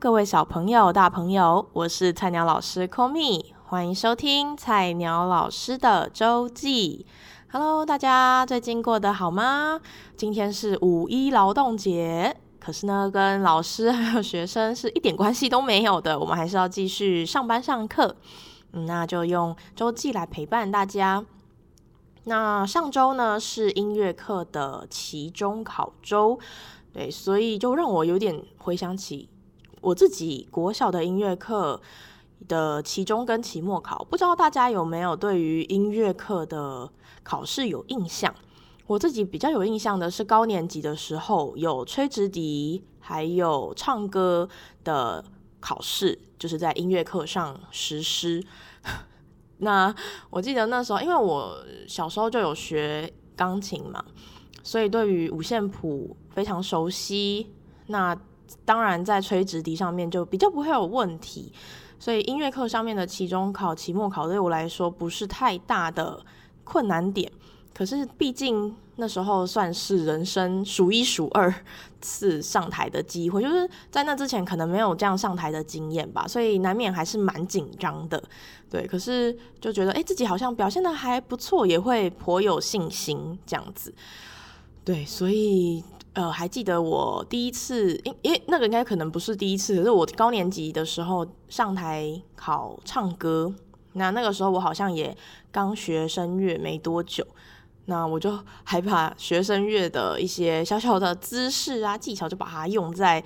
各位小朋友、大朋友，我是菜鸟老师 Komi，欢迎收听菜鸟老师的周记。Hello，大家最近过得好吗？今天是五一劳动节，可是呢，跟老师还有学生是一点关系都没有的，我们还是要继续上班上课。嗯，那就用周记来陪伴大家。那上周呢是音乐课的期中考周，对，所以就让我有点回想起我自己国小的音乐课的期中跟期末考，不知道大家有没有对于音乐课的考试有印象？我自己比较有印象的是高年级的时候有吹直笛，还有唱歌的考试，就是在音乐课上实施。那我记得那时候，因为我小时候就有学钢琴嘛，所以对于五线谱非常熟悉。那当然在吹直笛上面就比较不会有问题，所以音乐课上面的期中考、期末考对我来说不是太大的困难点。可是毕竟那时候算是人生数一数二次上台的机会，就是在那之前可能没有这样上台的经验吧，所以难免还是蛮紧张的。对，可是就觉得哎，自己好像表现得还不错，也会颇有信心这样子。对，所以呃，还记得我第一次，因因为那个应该可能不是第一次，可是我高年级的时候上台考唱歌，那那个时候我好像也刚学声乐没多久。那我就还把学声乐的一些小小的姿势啊、技巧，就把它用在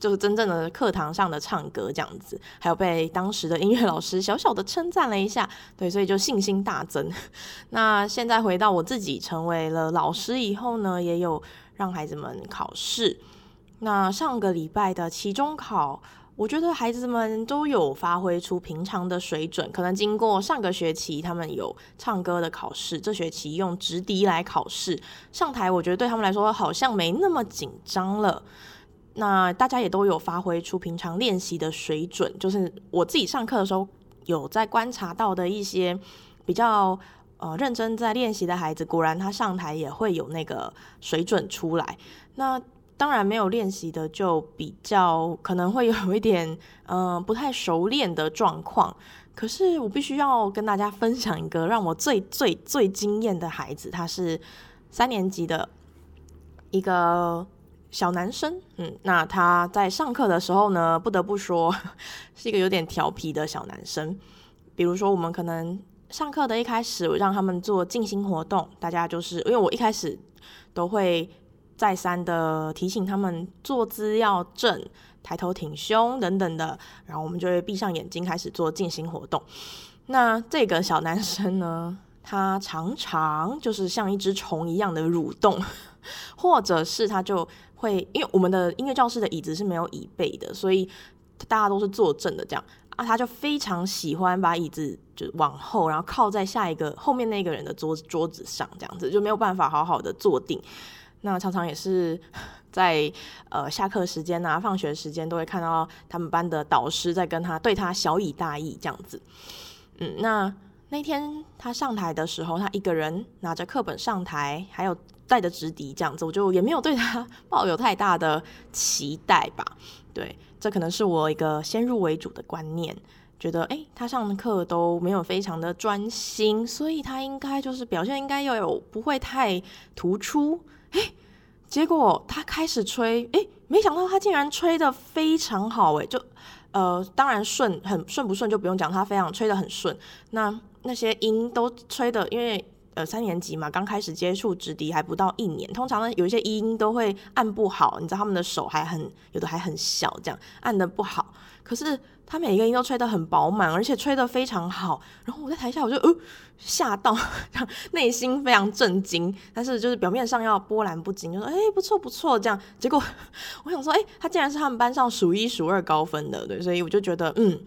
就是真正的课堂上的唱歌这样子，还有被当时的音乐老师小小的称赞了一下，对，所以就信心大增。那现在回到我自己成为了老师以后呢，也有让孩子们考试。那上个礼拜的期中考。我觉得孩子们都有发挥出平常的水准，可能经过上个学期他们有唱歌的考试，这学期用直笛来考试上台，我觉得对他们来说好像没那么紧张了。那大家也都有发挥出平常练习的水准，就是我自己上课的时候有在观察到的一些比较呃认真在练习的孩子，果然他上台也会有那个水准出来。那当然没有练习的就比较可能会有一点嗯、呃、不太熟练的状况。可是我必须要跟大家分享一个让我最最最惊艳的孩子，他是三年级的一个小男生。嗯，那他在上课的时候呢，不得不说 是一个有点调皮的小男生。比如说，我们可能上课的一开始我让他们做静心活动，大家就是因为我一开始都会。再三的提醒他们坐姿要正，抬头挺胸等等的，然后我们就会闭上眼睛开始做静心活动。那这个小男生呢，他常常就是像一只虫一样的蠕动，或者是他就会，因为我们的音乐教室的椅子是没有椅背的，所以大家都是坐正的这样啊，他就非常喜欢把椅子就往后，然后靠在下一个后面那个人的桌子桌子上，这样子就没有办法好好的坐定。那常常也是 在呃下课时间啊、放学时间都会看到他们班的导师在跟他对他小以大义这样子。嗯，那那天他上台的时候，他一个人拿着课本上台，还有带着直笛这样子，我就也没有对他 抱有太大的期待吧。对，这可能是我一个先入为主的观念，觉得诶，他上课都没有非常的专心，所以他应该就是表现应该要有不会太突出。诶，结果他开始吹，诶，没想到他竟然吹的非常好，诶，就，呃，当然顺，很顺不顺就不用讲，他非常吹的很顺。那那些音都吹的，因为呃三年级嘛，刚开始接触直笛还不到一年，通常呢有一些音都会按不好，你知道他们的手还很有的还很小，这样按得不好。可是他每一个音都吹得很饱满，而且吹得非常好。然后我在台下我就呃吓到，内心非常震惊，但是就是表面上要波澜不惊，就说哎不错不错这样。结果 我想说哎，他竟然是他们班上数一数二高分的，对，所以我就觉得嗯，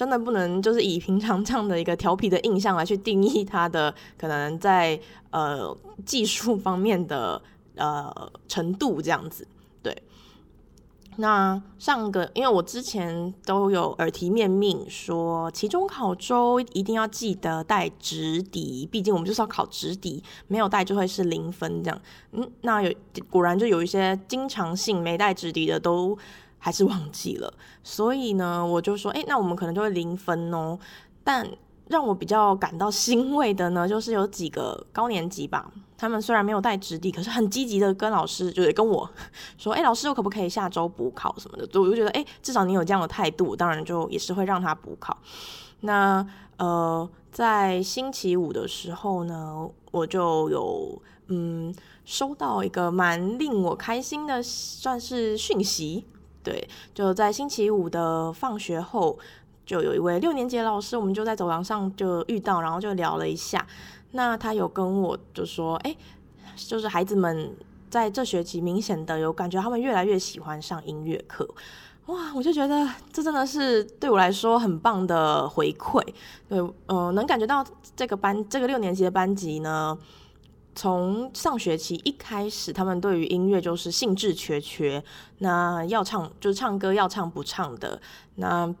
真的不能就是以平常这样的一个调皮的印象来去定义他的可能在呃技术方面的呃程度这样子。对那上个，因为我之前都有耳提面命说，期中考周一定要记得带直笛，毕竟我们就是要考直笛，没有带就会是零分这样。嗯，那有果然就有一些经常性没带直笛的都还是忘记了。所以呢，我就说，哎，那我们可能就会零分哦。但让我比较感到欣慰的呢，就是有几个高年级吧，他们虽然没有带纸笔，可是很积极的跟老师，就是跟我 说，哎，老师，我可不可以下周补考什么的？我就觉得，哎，至少你有这样的态度，当然就也是会让他补考。那呃，在星期五的时候呢，我就有嗯收到一个蛮令我开心的，算是讯息，对，就在星期五的放学后。就有一位六年级老师，我们就在走廊上就遇到，然后就聊了一下。那他有跟我就说，哎，就是孩子们在这学期明显的有感觉，他们越来越喜欢上音乐课。哇，我就觉得这真的是对我来说很棒的回馈。对，嗯、呃，能感觉到这个班这个六年级的班级呢，从上学期一开始，他们对于音乐就是兴致缺缺，那要唱就唱歌要唱不唱的那。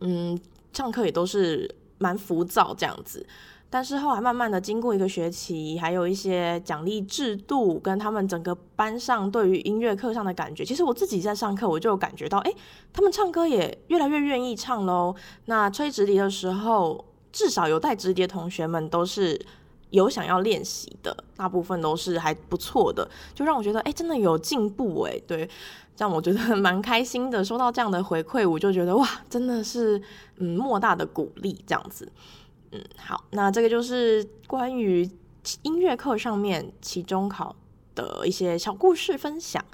嗯，上课也都是蛮浮躁这样子，但是后来慢慢的经过一个学期，还有一些奖励制度跟他们整个班上对于音乐课上的感觉，其实我自己在上课我就感觉到，哎，他们唱歌也越来越愿意唱喽。那吹直笛的时候，至少有带直笛的同学们都是有想要练习的，大部分都是还不错的，就让我觉得，哎，真的有进步哎，对。这样我觉得 蛮开心的，收到这样的回馈，我就觉得哇，真的是嗯莫大的鼓励这样子。嗯，好，那这个就是关于音乐课上面期中考的一些小故事分享。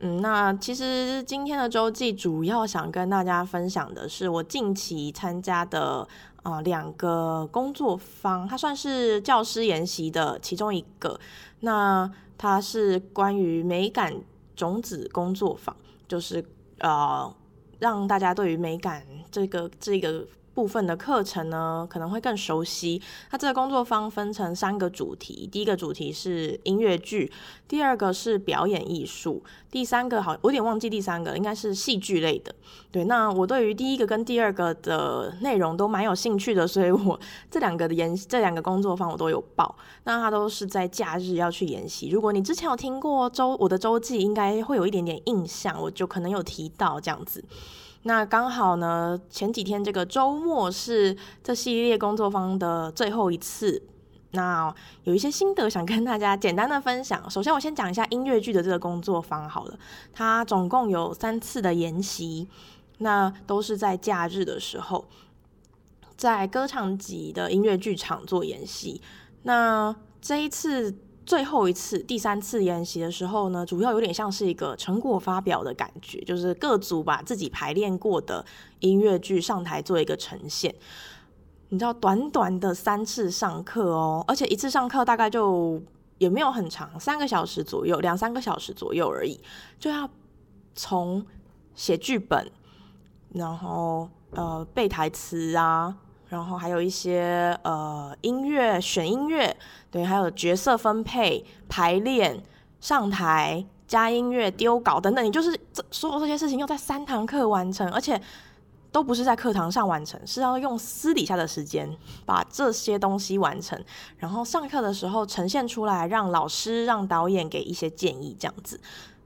嗯，那其实今天的周记主要想跟大家分享的是我近期参加的啊、两个工作坊，它算是教师研习的其中一个。那它是关于美感。种子工作坊就是呃，让大家对于美感这个这个。部分的课程呢，可能会更熟悉。它这个工作坊分成三个主题，第一个主题是音乐剧，第二个是表演艺术，第三个好，我有点忘记第三个，应该是戏剧类的。对，那我对于第一个跟第二个的内容都蛮有兴趣的，所以我这两个的研这两个工作坊我都有报。那它都是在假日要去研习。如果你之前有听过周我的周记，应该会有一点点印象，我就可能有提到这样子。那刚好呢，前几天这个周末是这系列工作坊的最后一次。那有一些心得想跟大家简单的分享。首先，我先讲一下音乐剧的这个工作坊好了。它总共有三次的研习，那都是在假日的时候，在歌唱级的音乐剧场做研习。那这一次。最后一次，第三次研习的时候呢，主要有点像是一个成果发表的感觉，就是各组把自己排练过的音乐剧上台做一个呈现。你知道，短短的三次上课哦，而且一次上课大概就也没有很长，三个小时左右，两三个小时左右而已，就要从写剧本，然后呃背台词啊。然后还有一些呃音乐选音乐，对，还有角色分配、排练、上台加音乐、丢稿等等，你就是这所有这些事情要在三堂课完成，而且都不是在课堂上完成，是要用私底下的时间把这些东西完成，然后上课的时候呈现出来，让老师、让导演给一些建议，这样子。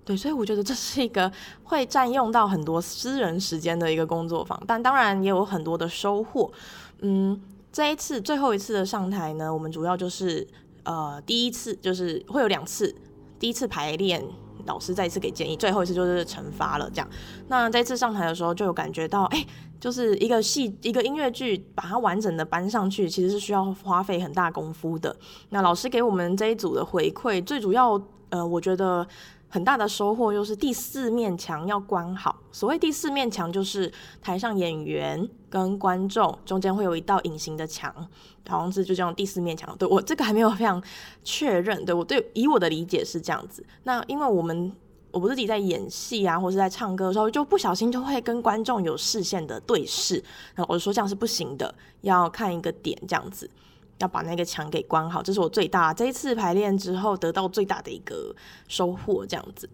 对，所以我觉得这是一个会占用到很多私人时间的一个工作坊，但当然也有很多的收获。嗯，这一次最后一次的上台呢，我们主要就是呃，第一次就是会有两次，第一次排练，老师再一次给建议，最后一次就是惩罚了这样。那这次上台的时候就有感觉到，哎，就是一个戏一个音乐剧把它完整的搬上去，其实是需要花费很大功夫的。那老师给我们这一组的回馈，最主要呃，我觉得。很大的收获就是第四面墙要关好。所谓第四面墙，就是台上演员跟观众中间会有一道隐形的墙，好像是就这样第四面墙。对，我这个还没有非常确认，对，我对以我的理解是这样子。那因为我们我不是自己在演戏啊，或是在唱歌的时候，就不小心就会跟观众有视线的对视，然后我就说这样是不行的，要看一个点这样子。要把那个墙给关好，这是我最大这一次排练之后得到最大的一个收获，这样子。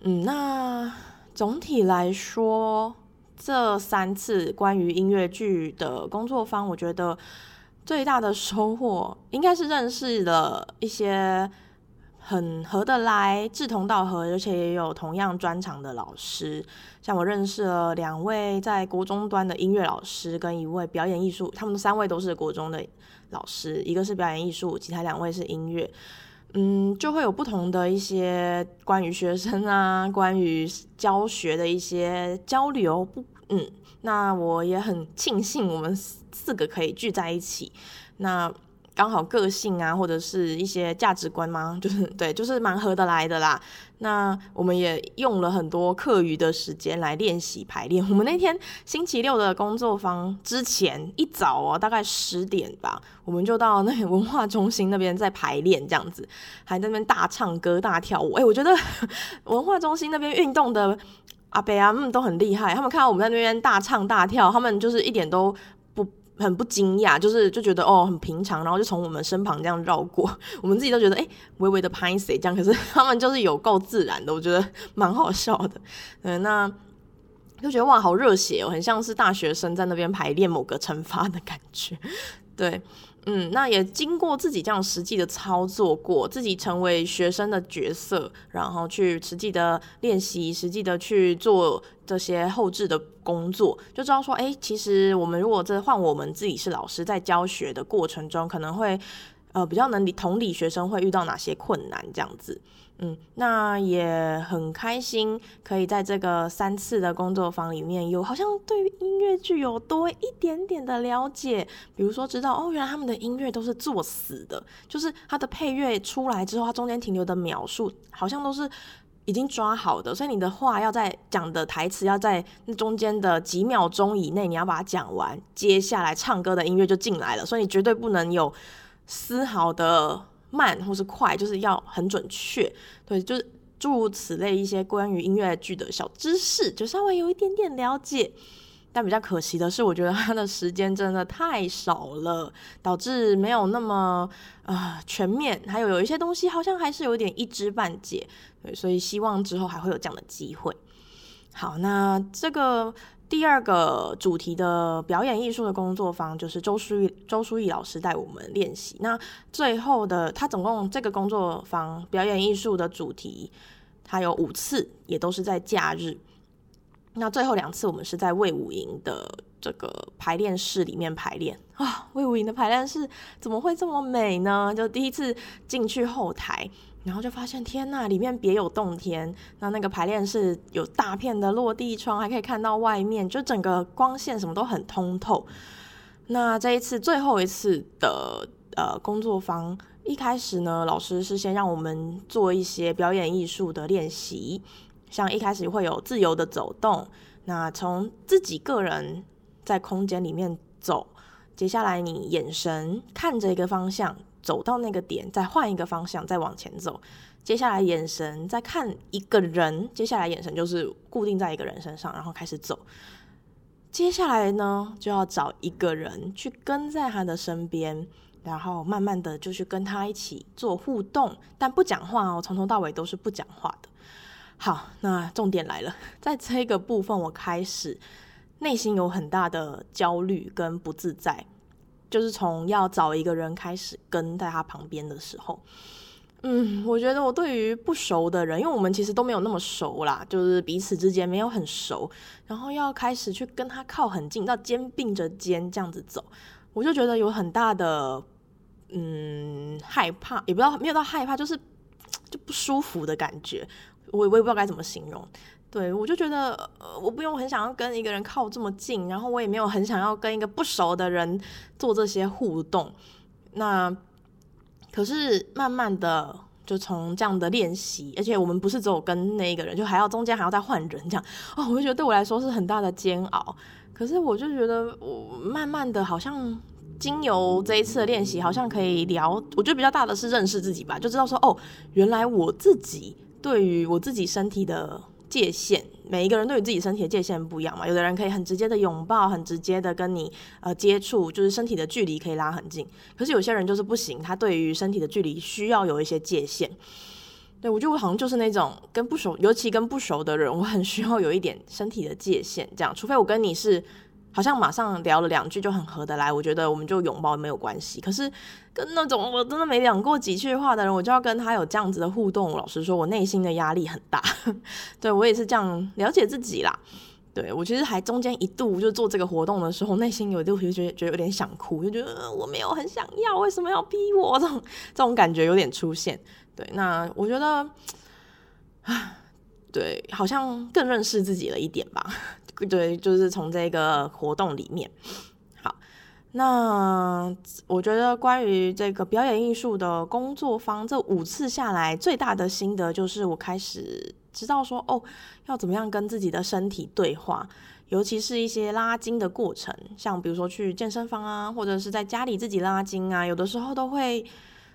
嗯，那总体来说，这三次关于音乐剧的工作坊，我觉得最大的收获应该是认识了一些很合得来，志同道合，而且也有同样专长的老师。像我认识了两位在国中端的音乐老师，跟一位表演艺术，他们三位都是国中的老师，一个是表演艺术，其他两位是音乐。嗯，就会有不同的一些关于学生啊，关于教学的一些交流。不，嗯，那我也很庆幸我们四个可以聚在一起。那。刚好个性啊，或者是一些价值观吗？就是对，就是蛮合得来的啦。那我们也用了很多课余的时间来练习排练。我们那天星期六的工作坊之前一早哦，大概十点吧，我们就到那个文化中心那边在排练，这样子还在那边大唱歌、大跳舞。哎，我觉得文化中心那边运动的阿伯啊，嗯，都很厉害。他们看到我们在那边大唱大跳，他们就是一点都。很不惊讶，就是就觉得哦很平常，然后就从我们身旁这样绕过，我们自己都觉得哎微微的拍谢这样，可是他们就是有够自然的，我觉得蛮好笑的。嗯，那就觉得哇好热血哦，很像是大学生在那边排练某个惩罚的感觉，对。嗯，那也经过自己这样实际的操作过，自己成为学生的角色，然后去实际的练习，实际的去做这些后置的工作，就知道说，哎，其实我们如果这换我们自己是老师，在教学的过程中，可能会呃比较能理同理学生会遇到哪些困难这样子。嗯，那也很开心，可以在这个三次的工作坊里面有，好像对于音乐剧有多一点点的了解。比如说，知道哦，原来他们的音乐都是作死的，就是他的配乐出来之后，他中间停留的秒数好像都是已经抓好的，所以你的话要在讲的台词要在那中间的几秒钟以内，你要把它讲完，接下来唱歌的音乐就进来了，所以你绝对不能有丝毫的。慢或是快，就是要很准确，对，就是诸如此类一些关于音乐剧的小知识，就稍微有一点点了解。但比较可惜的是，我觉得他的时间真的太少了，导致没有那么啊、全面，还有有一些东西好像还是有点一知半解，对，所以希望之后还会有这样的机会。好，那这个。第二个主题的表演艺术的工作坊，就是周书毅周书毅老师带我们练习。那最后的他总共这个工作坊表演艺术的主题，它有五次，也都是在假日。那最后两次我们是在魏武营的这个排练室里面排练啊，魏武营的排练室怎么会这么美呢？就第一次进去后台。然后就发现，天呐，里面别有洞天。那那个排练室有大片的落地窗，还可以看到外面，就整个光线什么都很通透。那这一次最后一次的呃工作坊，一开始呢，老师是先让我们做一些表演艺术的练习，像一开始会有自由的走动，那从自己个人在空间里面走，接下来你眼神看着一个方向。走到那个点，再换一个方向，再往前走。接下来眼神再看一个人，接下来眼神就是固定在一个人身上，然后开始走。接下来呢，就要找一个人去跟在他的身边，然后慢慢的就去跟他一起做互动，但不讲话哦，从头到尾都是不讲话的。好，那重点来了，在这个部分，我开始内心有很大的焦虑跟不自在。就是从要找一个人开始跟在他旁边的时候，嗯，我觉得我对于不熟的人，因为我们其实都没有那么熟啦，就是彼此之间没有很熟，然后要开始去跟他靠很近，到肩并着肩这样子走，我就觉得有很大的嗯害怕，也不知道没有到害怕，就是 就不舒服的感觉，我我也不知道该怎么形容。对，我就觉得，我不用很想要跟一个人靠这么近，然后我也没有很想要跟一个不熟的人做这些互动。那可是慢慢的，就从这样的练习，而且我们不是只有跟那一个人，就还要中间还要再换人这样，哦，我就觉得对我来说是很大的煎熬。可是我就觉得，我慢慢的好像经由这一次的练习，好像可以聊。我觉得比较大的是认识自己吧，就知道说，哦，原来我自己对于我自己身体的。界限，每一个人对于自己身体的界限不一样嘛。有的人可以很直接的拥抱，很直接的跟你呃接触，就是身体的距离可以拉很近。可是有些人就是不行，他对于身体的距离需要有一些界限。对，我觉得我好像就是那种跟不熟，尤其跟不熟的人，我很需要有一点身体的界限。这样，除非我跟你是好像马上聊了两句就很合得来，我觉得我们就拥抱没有关系。可是跟那种我真的没讲过几句话的人，我就要跟他有这样子的互动，老实说，我内心的压力很大。对，我也是这样了解自己啦。对，我其实还中间一度就做这个活动的时候，内心有就就觉得觉得有点想哭，就觉得我没有很想要，为什么要逼我？这种这种感觉有点出现。对，那我觉得啊，对，好像更认识自己了一点吧。对，就是从这个活动里面。好，那我觉得关于这个表演艺术的工作坊，这五次下来，最大的心得就是我开始知道说，哦，要怎么样跟自己的身体对话，尤其是一些拉筋的过程，像比如说去健身房啊，或者是在家里自己拉筋啊，有的时候都会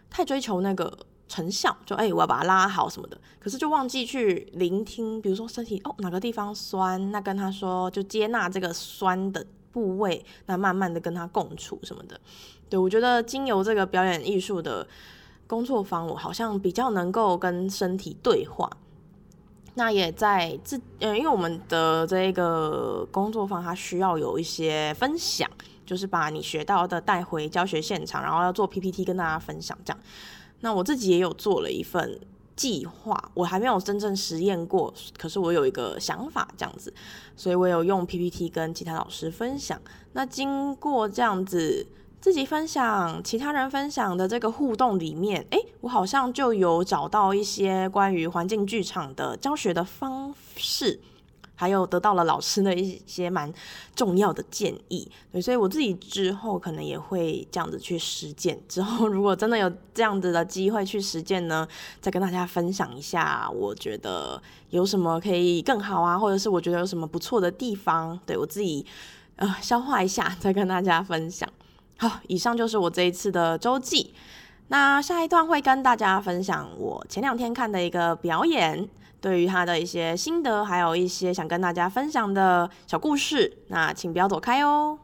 太追求那个。成效就哎、我要把它拉好什么的，可是就忘记去聆听，比如说身体哦哪个地方酸，那跟他说就接纳这个酸的部位，那慢慢的跟他共处什么的。对，我觉得经由这个表演艺术的工作坊，我好像比较能够跟身体对话。那也在自嗯，因为我们的这个工作坊，它需要有一些分享，就是把你学到的带回教学现场，然后要做 PPT 跟大家分享这样。那我自己也有做了一份计划，我还没有真正实验过，可是我有一个想法这样子，所以我有用 PPT 跟其他老师分享。那经过这样子自己分享、其他人分享的这个互动里面，诶，我好像就有找到一些关于环境剧场的教学的方式。还有得到了老师的一些蛮重要的建议，对，所以我自己之后可能也会这样子去实践。之后如果真的有这样子的机会去实践呢，再跟大家分享一下，我觉得有什么可以更好啊，或者是我觉得有什么不错的地方，对，我自己呃消化一下，再跟大家分享。好，以上就是我这一次的周记。那下一段会跟大家分享我前两天看的一个表演。对于他的一些心得，还有一些想跟大家分享的小故事，那请不要躲开哦。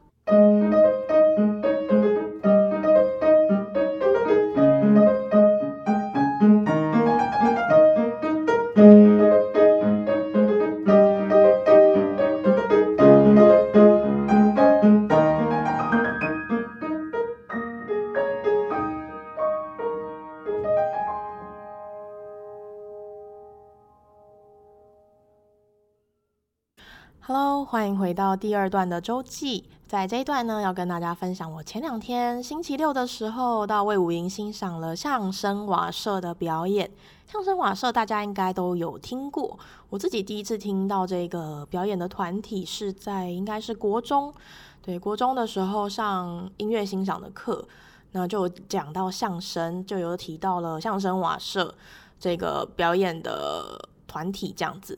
欢迎回到第二段的周记。在这一段呢，要跟大家分享我前两天星期六的时候到魏武营欣赏了相声瓦舍的表演。相声瓦舍大家应该都有听过，我自己第一次听到这个表演的团体是在应该是国中，对，国中的时候上音乐欣赏的课，那就讲到相声，就有提到了相声瓦舍这个表演的团体这样子。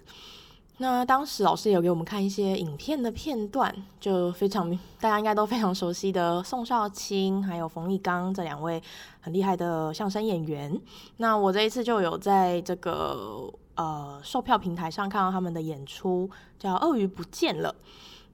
那当时老师有给我们看一些影片的片段，就非常 大家应该都非常熟悉的宋少卿还有冯玉刚这两位很厉害的相声演员。那我这一次就有在这个呃售票平台上看到他们的演出，叫《鳄鱼不见了》。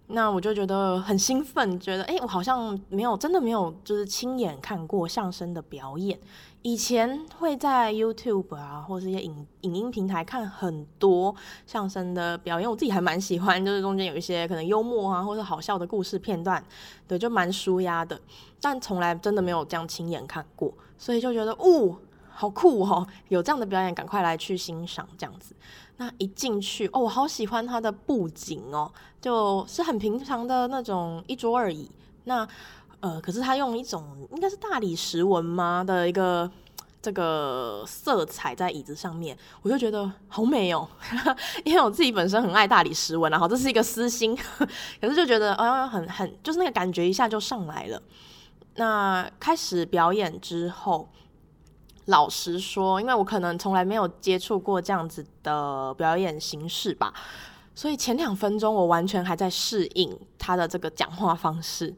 那我就觉得很兴奋，觉得哎，我好像没有真的没有就是亲眼看过相声的表演。以前会在 YouTube 啊，或是一些影影音平台看很多相声的表演，我自己还蛮喜欢，就是中间有一些可能幽默啊，或者好笑的故事片段，对，就蛮舒压的。但从来真的没有这样亲眼看过，所以就觉得，哦，好酷哦，有这样的表演，赶快来去欣赏这样子。那一进去，哦，我好喜欢它的布景哦，就是很平常的那种一桌而已。那呃，可是他用一种应该是大理石纹吗的一个这个色彩在椅子上面，我就觉得好美哦。因为我自己本身很爱大理石纹，然后这是一个私心，可是就觉得哦，很很就是那个感觉一下就上来了。那开始表演之后，老实说，因为我可能从来没有接触过这样子的表演形式吧，所以前两分钟我完全还在适应他的这个讲话方式。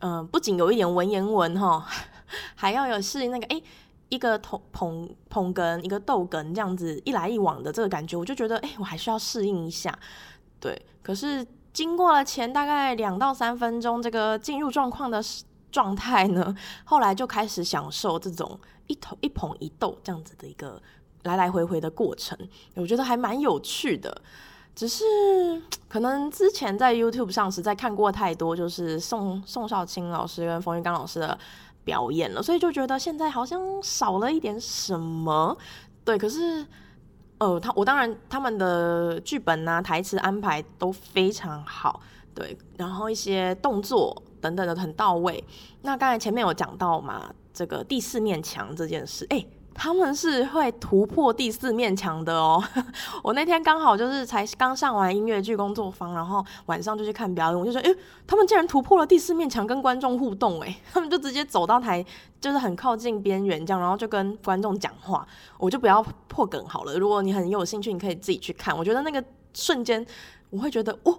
嗯，不仅有一点文言文哈，还要有适应那个诶，一个捧捧捧哏，一个逗哏这样子一来一往的这个感觉，我就觉得诶，我还需要适应一下。对，可是经过了前大概两到三分钟这个进入状况的状态呢，后来就开始享受这种一头一捧一逗这样子的一个来来回回的过程，我觉得还蛮有趣的。只是可能之前在 YouTube 上实在看过太多，就是宋宋少卿老师跟冯玉刚老师的表演了，所以就觉得现在好像少了一点什么。对，可是呃，他我当然他们的剧本啊、台词安排都非常好，对，然后一些动作等等的很到位。那刚才前面有讲到嘛，这个第四面墙这件事，哎。他们是会突破第四面墙的哦。我那天刚好就是才刚上完音乐剧工作坊，然后晚上就去看表演，我就说，诶，他们竟然突破了第四面墙，跟观众互动，诶，他们就直接走到台，就是很靠近边缘这样，然后就跟观众讲话。我就不要破梗好了，如果你很有兴趣，你可以自己去看。我觉得那个瞬间，我会觉得，哦，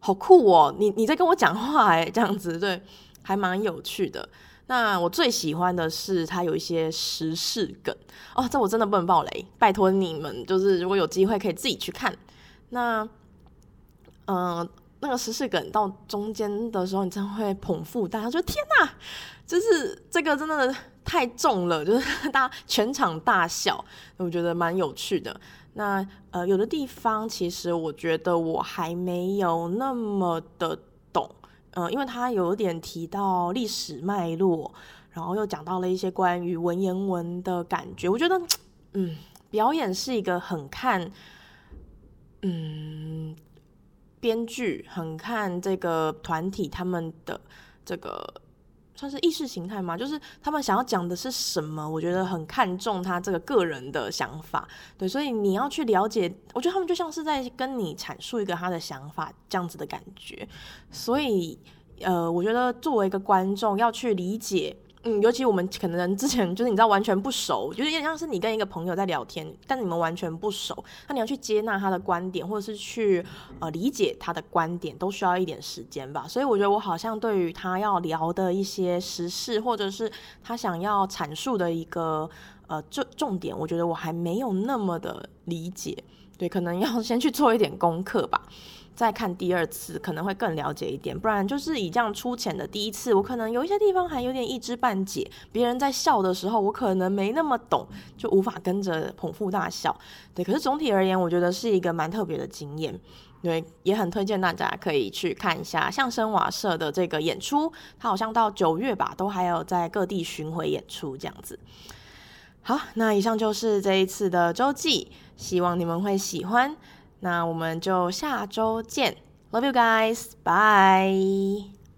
好酷哦，你你在跟我讲话，诶，这样子，对，还蛮有趣的。那我最喜欢的是它有一些时事梗哦，这我真的不能爆雷，拜托你们，就是如果有机会可以自己去看。那，嗯、呃，那个时事梗到中间的时候，你真的会捧腹大笑，说天哪，就是这个真的太重了，就是大家全场大笑，我觉得蛮有趣的。那呃，有的地方其实我觉得我还没有那么的。嗯，因为他有点提到历史脉络，然后又讲到了一些关于文言文的感觉。我觉得，嗯，表演是一个很看，嗯，编剧很看这个团体他们的这个。算是意识形态嘛？就是他们想要讲的是什么？我觉得很看重他这个个人的想法，对，所以你要去了解，我觉得他们就像是在跟你阐述一个他的想法这样子的感觉，所以，呃，我觉得作为一个观众要去理解。嗯，尤其我们可能之前就是你知道完全不熟，就是有点像是你跟一个朋友在聊天，但你们完全不熟，那你要去接纳他的观点，或者是去呃理解他的观点，都需要一点时间吧。所以我觉得我好像对于他要聊的一些时事，或者是他想要阐述的一个呃重重点，我觉得我还没有那么的理解，对，可能要先去做一点功课吧。再看第二次可能会更了解一点，不然就是以这样粗浅的第一次，我可能有一些地方还有点一知半解。别人在笑的时候，我可能没那么懂，就无法跟着捧腹大笑。对，可是总体而言，我觉得是一个蛮特别的经验。对，也很推荐大家可以去看一下相声瓦舍的这个演出，它好像到九月吧，都还有在各地巡回演出这样子。好，那以上就是这一次的周记，希望你们会喜欢。那我们就下周见，Love you guys，bye。